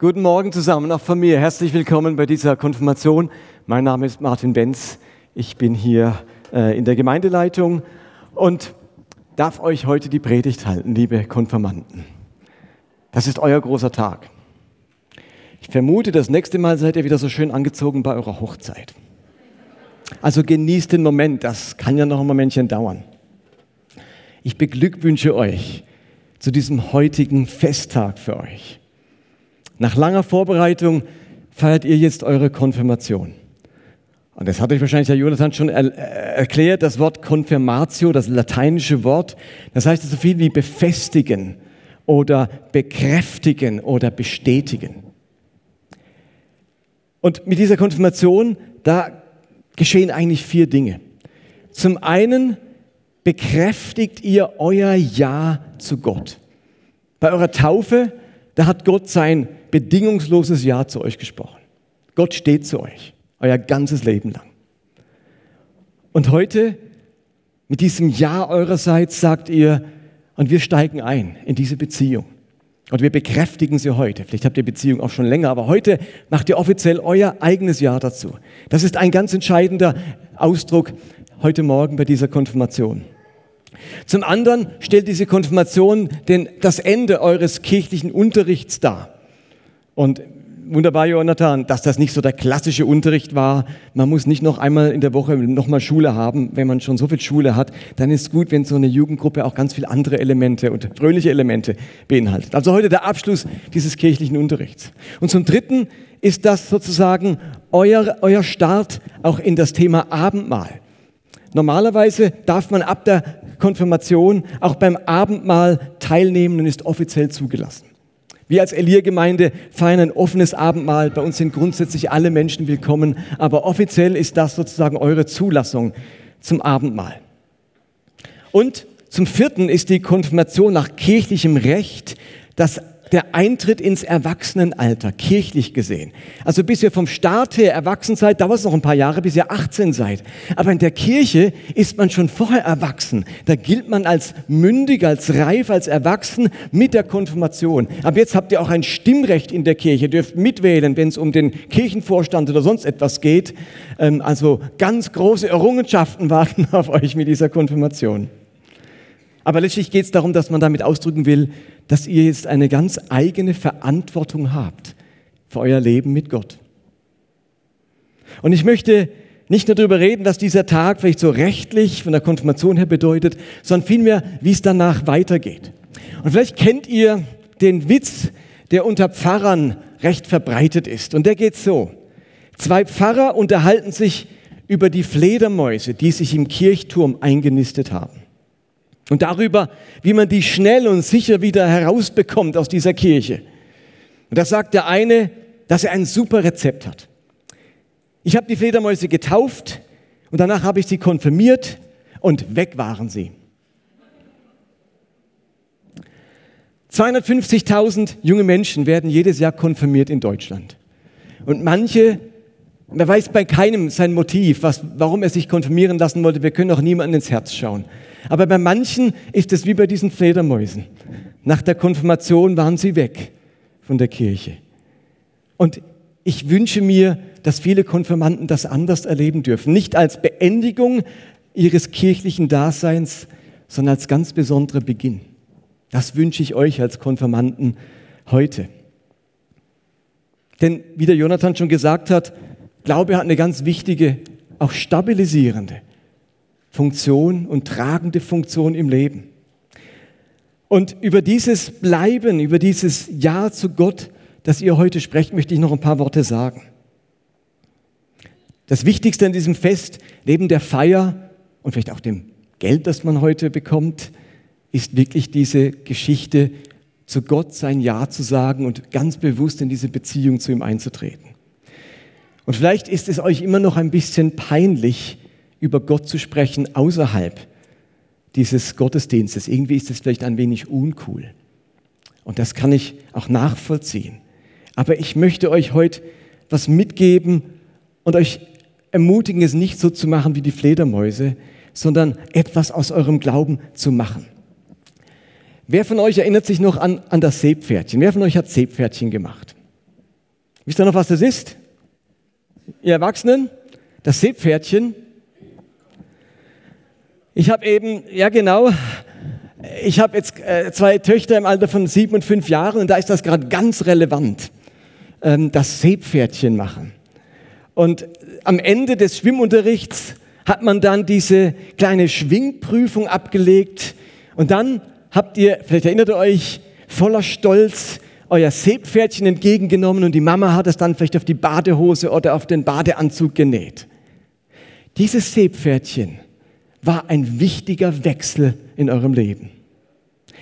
Guten Morgen zusammen, auch von mir. Herzlich willkommen bei dieser Konfirmation. Mein Name ist Martin Benz. Ich bin hier äh, in der Gemeindeleitung und darf euch heute die Predigt halten, liebe Konfirmanden. Das ist euer großer Tag. Ich vermute, das nächste Mal seid ihr wieder so schön angezogen bei eurer Hochzeit. Also genießt den Moment, das kann ja noch ein Momentchen dauern. Ich beglückwünsche euch zu diesem heutigen Festtag für euch. Nach langer Vorbereitung feiert ihr jetzt eure Konfirmation. Und das hat euch wahrscheinlich Herr Jonathan schon er erklärt, das Wort Konfirmatio, das lateinische Wort, das heißt so viel wie befestigen oder bekräftigen oder bestätigen. Und mit dieser Konfirmation, da geschehen eigentlich vier Dinge. Zum einen bekräftigt ihr euer Ja zu Gott. Bei eurer Taufe, da hat Gott sein bedingungsloses Ja zu euch gesprochen. Gott steht zu euch, euer ganzes Leben lang. Und heute, mit diesem Ja eurerseits, sagt ihr, und wir steigen ein in diese Beziehung. Und wir bekräftigen sie heute. Vielleicht habt ihr Beziehung auch schon länger, aber heute macht ihr offiziell euer eigenes Ja dazu. Das ist ein ganz entscheidender Ausdruck heute Morgen bei dieser Konfirmation. Zum anderen stellt diese Konfirmation den, das Ende eures kirchlichen Unterrichts dar. Und wunderbar, Jonathan, dass das nicht so der klassische Unterricht war. Man muss nicht noch einmal in der Woche nochmal Schule haben. Wenn man schon so viel Schule hat, dann ist es gut, wenn so eine Jugendgruppe auch ganz viele andere Elemente und fröhliche Elemente beinhaltet. Also heute der Abschluss dieses kirchlichen Unterrichts. Und zum Dritten ist das sozusagen euer, euer Start auch in das Thema Abendmahl. Normalerweise darf man ab der Konfirmation auch beim Abendmahl teilnehmen und ist offiziell zugelassen. Wir als Elia-Gemeinde feiern ein offenes Abendmahl. Bei uns sind grundsätzlich alle Menschen willkommen, aber offiziell ist das sozusagen eure Zulassung zum Abendmahl. Und zum vierten ist die Konfirmation nach kirchlichem Recht das der Eintritt ins Erwachsenenalter, kirchlich gesehen. Also bis ihr vom Staat her erwachsen seid, dauert es noch ein paar Jahre, bis ihr 18 seid. Aber in der Kirche ist man schon vorher erwachsen. Da gilt man als mündig, als reif, als erwachsen mit der Konfirmation. Aber jetzt habt ihr auch ein Stimmrecht in der Kirche, dürft mitwählen, wenn es um den Kirchenvorstand oder sonst etwas geht. Ähm, also ganz große Errungenschaften warten auf euch mit dieser Konfirmation. Aber letztlich geht es darum, dass man damit ausdrücken will, dass ihr jetzt eine ganz eigene Verantwortung habt für euer Leben mit Gott. Und ich möchte nicht nur darüber reden, was dieser Tag vielleicht so rechtlich von der Konfirmation her bedeutet, sondern vielmehr, wie es danach weitergeht. Und vielleicht kennt ihr den Witz, der unter Pfarrern recht verbreitet ist. Und der geht so. Zwei Pfarrer unterhalten sich über die Fledermäuse, die sich im Kirchturm eingenistet haben und darüber, wie man die schnell und sicher wieder herausbekommt aus dieser Kirche. Und da sagt der eine, dass er ein super Rezept hat. Ich habe die Fledermäuse getauft und danach habe ich sie konfirmiert und weg waren sie. 250.000 junge Menschen werden jedes Jahr konfirmiert in Deutschland. Und manche, man weiß bei keinem sein Motiv, was, warum er sich konfirmieren lassen wollte. Wir können auch niemandem ins Herz schauen. Aber bei manchen ist es wie bei diesen Fledermäusen. Nach der Konfirmation waren sie weg von der Kirche. Und ich wünsche mir, dass viele Konfirmanden das anders erleben dürfen. Nicht als Beendigung ihres kirchlichen Daseins, sondern als ganz besonderer Beginn. Das wünsche ich euch als Konfirmanden heute. Denn wie der Jonathan schon gesagt hat, Glaube hat eine ganz wichtige, auch stabilisierende Funktion und tragende Funktion im Leben. Und über dieses Bleiben, über dieses Ja zu Gott, das ihr heute sprecht, möchte ich noch ein paar Worte sagen. Das Wichtigste an diesem Fest, neben der Feier und vielleicht auch dem Geld, das man heute bekommt, ist wirklich diese Geschichte, zu Gott sein Ja zu sagen und ganz bewusst in diese Beziehung zu ihm einzutreten. Und vielleicht ist es euch immer noch ein bisschen peinlich, über Gott zu sprechen außerhalb dieses Gottesdienstes. Irgendwie ist es vielleicht ein wenig uncool. Und das kann ich auch nachvollziehen. Aber ich möchte euch heute was mitgeben und euch ermutigen, es nicht so zu machen wie die Fledermäuse, sondern etwas aus eurem Glauben zu machen. Wer von euch erinnert sich noch an, an das Seepferdchen? Wer von euch hat Seepferdchen gemacht? Wisst ihr noch, was das ist? Ihr Erwachsenen? Das Seepferdchen. Ich habe eben, ja genau, ich habe jetzt äh, zwei Töchter im Alter von sieben und fünf Jahren und da ist das gerade ganz relevant, ähm, das Seepferdchen machen. Und am Ende des Schwimmunterrichts hat man dann diese kleine Schwingprüfung abgelegt und dann habt ihr, vielleicht erinnert ihr euch, voller Stolz euer Seepferdchen entgegengenommen und die Mama hat es dann vielleicht auf die Badehose oder auf den Badeanzug genäht. Dieses Seepferdchen war ein wichtiger Wechsel in eurem Leben.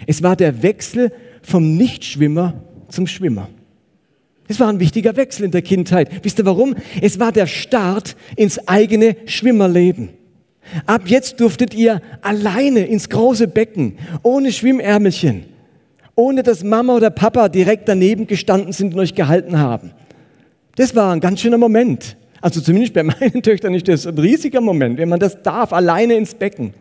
Es war der Wechsel vom Nichtschwimmer zum Schwimmer. Es war ein wichtiger Wechsel in der Kindheit. Wisst ihr warum? Es war der Start ins eigene Schwimmerleben. Ab jetzt durftet ihr alleine ins große Becken, ohne Schwimmärmelchen, ohne dass Mama oder Papa direkt daneben gestanden sind und euch gehalten haben. Das war ein ganz schöner Moment. Also zumindest bei meinen Töchtern ist das ein riesiger Moment, wenn man das darf, alleine ins Becken.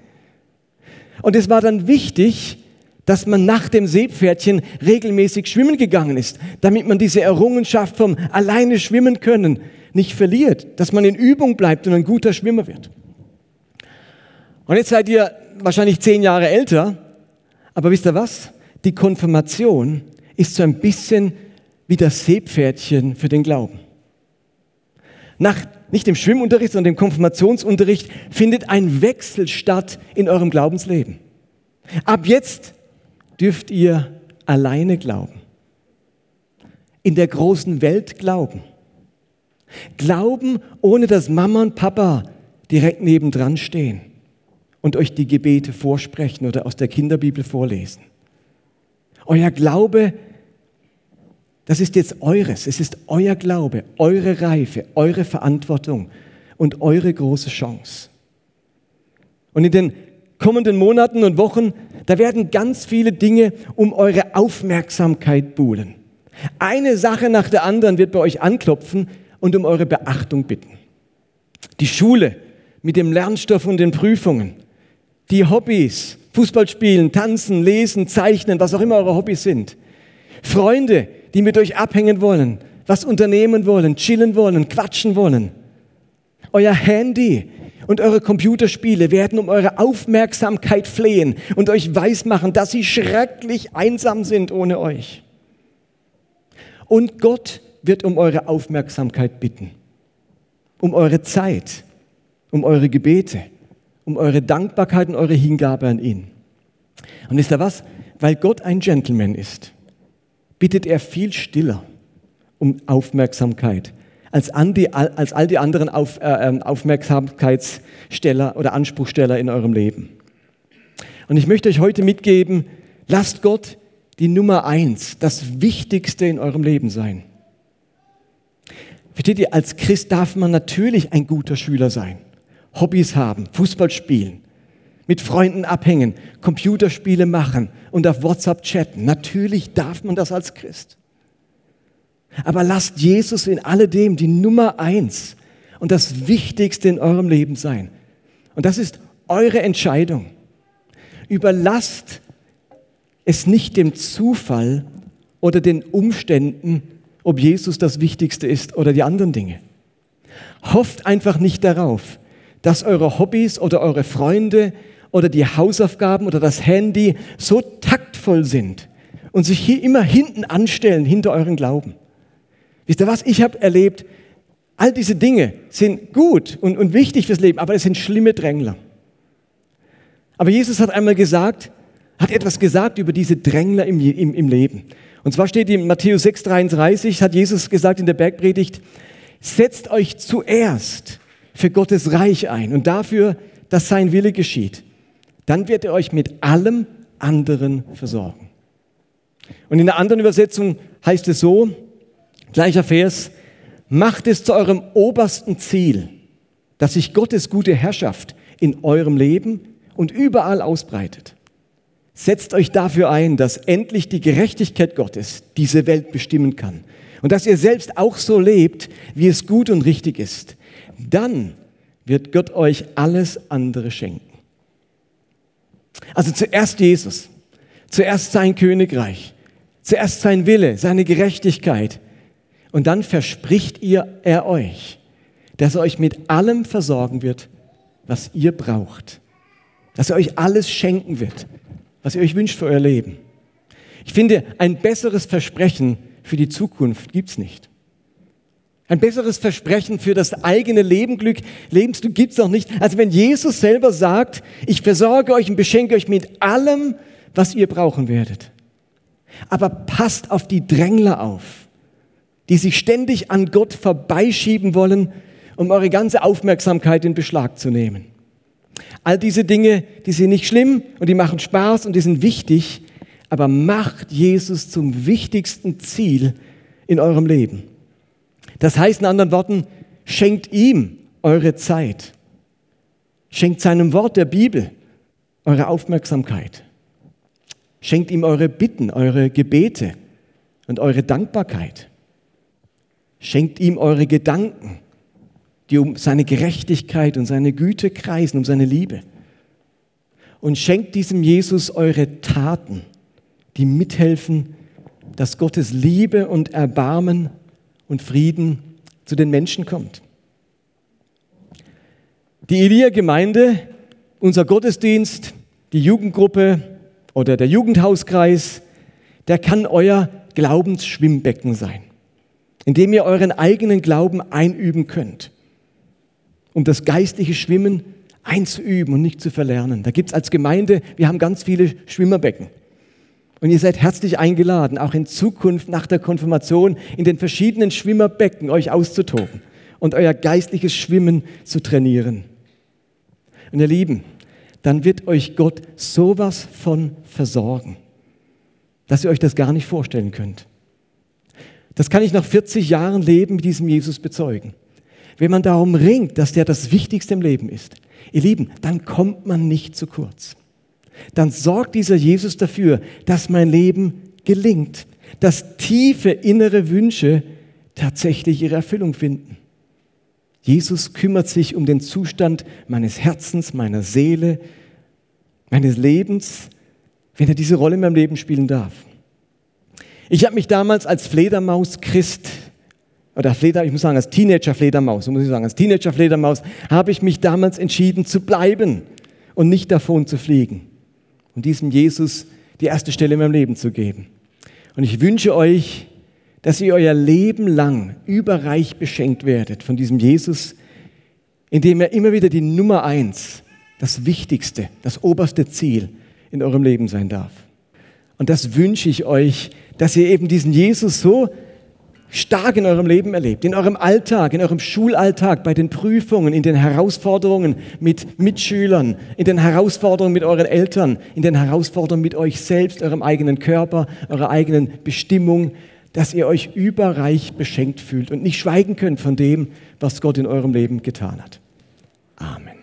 Und es war dann wichtig, dass man nach dem Seepferdchen regelmäßig schwimmen gegangen ist, damit man diese Errungenschaft vom alleine schwimmen können nicht verliert, dass man in Übung bleibt und ein guter Schwimmer wird. Und jetzt seid ihr wahrscheinlich zehn Jahre älter, aber wisst ihr was? Die Konfirmation ist so ein bisschen wie das Seepferdchen für den Glauben. Nach nicht dem Schwimmunterricht, sondern dem Konfirmationsunterricht findet ein Wechsel statt in eurem Glaubensleben. Ab jetzt dürft ihr alleine glauben. In der großen Welt glauben. Glauben, ohne dass Mama und Papa direkt nebendran stehen und euch die Gebete vorsprechen oder aus der Kinderbibel vorlesen. Euer Glaube, das ist jetzt eures. Es ist euer Glaube, eure Reife, eure Verantwortung und eure große Chance. Und in den kommenden Monaten und Wochen, da werden ganz viele Dinge um eure Aufmerksamkeit buhlen. Eine Sache nach der anderen wird bei euch anklopfen und um eure Beachtung bitten. Die Schule mit dem Lernstoff und den Prüfungen, die Hobbys, Fußball spielen, tanzen, lesen, zeichnen, was auch immer eure Hobbys sind. Freunde, die mit euch abhängen wollen, was unternehmen wollen, chillen wollen, quatschen wollen. Euer Handy, und eure Computerspiele werden um eure Aufmerksamkeit flehen und euch weismachen, dass sie schrecklich einsam sind ohne euch. Und Gott wird um eure Aufmerksamkeit bitten, um eure Zeit, um eure Gebete, um eure Dankbarkeit und eure Hingabe an ihn. Und wisst ihr was? Weil Gott ein Gentleman ist, bittet er viel stiller um Aufmerksamkeit als, die, als all die anderen Auf, äh, ähm, Aufmerksamkeitssteller oder Anspruchsteller in eurem Leben. Und ich möchte euch heute mitgeben, lasst Gott die Nummer eins, das Wichtigste in eurem Leben sein. Versteht ihr, als Christ darf man natürlich ein guter Schüler sein, Hobbys haben, Fußball spielen, mit Freunden abhängen, Computerspiele machen und auf WhatsApp chatten. Natürlich darf man das als Christ. Aber lasst Jesus in alledem die Nummer eins und das Wichtigste in eurem Leben sein. Und das ist eure Entscheidung. Überlasst es nicht dem Zufall oder den Umständen, ob Jesus das Wichtigste ist oder die anderen Dinge. Hofft einfach nicht darauf, dass eure Hobbys oder eure Freunde oder die Hausaufgaben oder das Handy so taktvoll sind und sich hier immer hinten anstellen hinter euren Glauben. Wisst ihr was? Ich habe erlebt, all diese Dinge sind gut und, und wichtig fürs Leben, aber es sind schlimme Drängler. Aber Jesus hat einmal gesagt, hat etwas gesagt über diese Drängler im, im, im Leben. Und zwar steht in Matthäus 6,33, hat Jesus gesagt in der Bergpredigt, setzt euch zuerst für Gottes Reich ein und dafür, dass sein Wille geschieht. Dann wird er euch mit allem anderen versorgen. Und in der anderen Übersetzung heißt es so, Gleicher Vers. Macht es zu eurem obersten Ziel, dass sich Gottes gute Herrschaft in eurem Leben und überall ausbreitet. Setzt euch dafür ein, dass endlich die Gerechtigkeit Gottes diese Welt bestimmen kann und dass ihr selbst auch so lebt, wie es gut und richtig ist. Dann wird Gott euch alles andere schenken. Also zuerst Jesus, zuerst sein Königreich, zuerst sein Wille, seine Gerechtigkeit Und dann verspricht ihr, er euch, dass er euch mit allem versorgen wird, was ihr braucht. Dass er euch alles schenken wird, was ihr euch wünscht für euer Leben. Ich finde, ein besseres Versprechen für die Zukunft gibt es nicht. Ein besseres Versprechen für das eigene Lebenglück, Lebensglück gibt es noch nicht. Also wenn Jesus selber sagt, ich versorge euch und beschenke euch mit allem, was ihr brauchen werdet. Aber passt auf die Drängler auf, die sich ständig an Gott vorbeischieben wollen, um eure ganze Aufmerksamkeit in Beschlag zu nehmen. All diese Dinge, die sind nicht schlimm und die machen Spaß und die sind wichtig, aber macht Jesus zum wichtigsten Ziel in eurem Leben. Das heißt in anderen Worten, schenkt ihm eure Zeit. Schenkt seinem Wort der Bibel eure Aufmerksamkeit. Schenkt ihm eure Bitten, eure Gebete und eure Dankbarkeit. Schenkt ihm eure Gedanken, die um seine Gerechtigkeit und seine Güte kreisen, um seine Liebe. Und schenkt diesem Jesus eure Taten, die mithelfen, dass Gottes Liebe und Erbarmen und Frieden zu den Menschen kommt. Die Elia-Gemeinde, unser Gottesdienst, die Jugendgruppe oder der Jugendhauskreis, der kann euer Glaubensschwimmbecken sein, in dem ihr euren eigenen Glauben einüben könnt, um das geistliche Schwimmen einzuüben und nicht zu verlernen. Da gibt es als Gemeinde, wir haben ganz viele Schwimmerbecken. Und ihr seid herzlich eingeladen, auch in Zukunft nach der Konfirmation in den verschiedenen Schwimmerbecken euch auszutoben und euer geistliches Schwimmen zu trainieren. Und ihr Lieben, dann wird euch Gott sowas von versorgen, dass ihr euch das gar nicht vorstellen könnt. Das kann ich nach 40 Jahren Leben mit diesem Jesus bezeugen. Wenn man darum ringt, dass der das Wichtigste im Leben ist, ihr Lieben, dann kommt man nicht zu kurz dann sorgt dieser Jesus dafür, dass mein Leben gelingt, dass tiefe innere Wünsche tatsächlich ihre Erfüllung finden. Jesus kümmert sich um den Zustand meines Herzens, meiner Seele, meines Lebens, wenn er diese Rolle in meinem Leben spielen darf. Ich habe mich damals als Fledermaus-Christ oder Fleder, ich muss sagen, als Teenager-Fledermaus, so muss ich sagen, als Teenager-Fledermaus habe ich mich damals entschieden zu bleiben und nicht davon zu fliegen und diesem Jesus die erste Stelle in meinem Leben zu geben. Und ich wünsche euch, dass ihr euer Leben lang überreich beschenkt werdet von diesem Jesus, indem er immer wieder die Nummer eins, das Wichtigste, das oberste Ziel in eurem Leben sein darf. Und das wünsche ich euch, dass ihr eben diesen Jesus so stark in eurem Leben erlebt, in eurem Alltag, in eurem Schulalltag, bei den Prüfungen, in den Herausforderungen mit Mitschülern, in den Herausforderungen mit euren Eltern, in den Herausforderungen mit euch selbst, eurem eigenen Körper, eurer eigenen Bestimmung, dass ihr euch überreich beschenkt fühlt und nicht schweigen könnt von dem, was Gott in eurem Leben getan hat. Amen.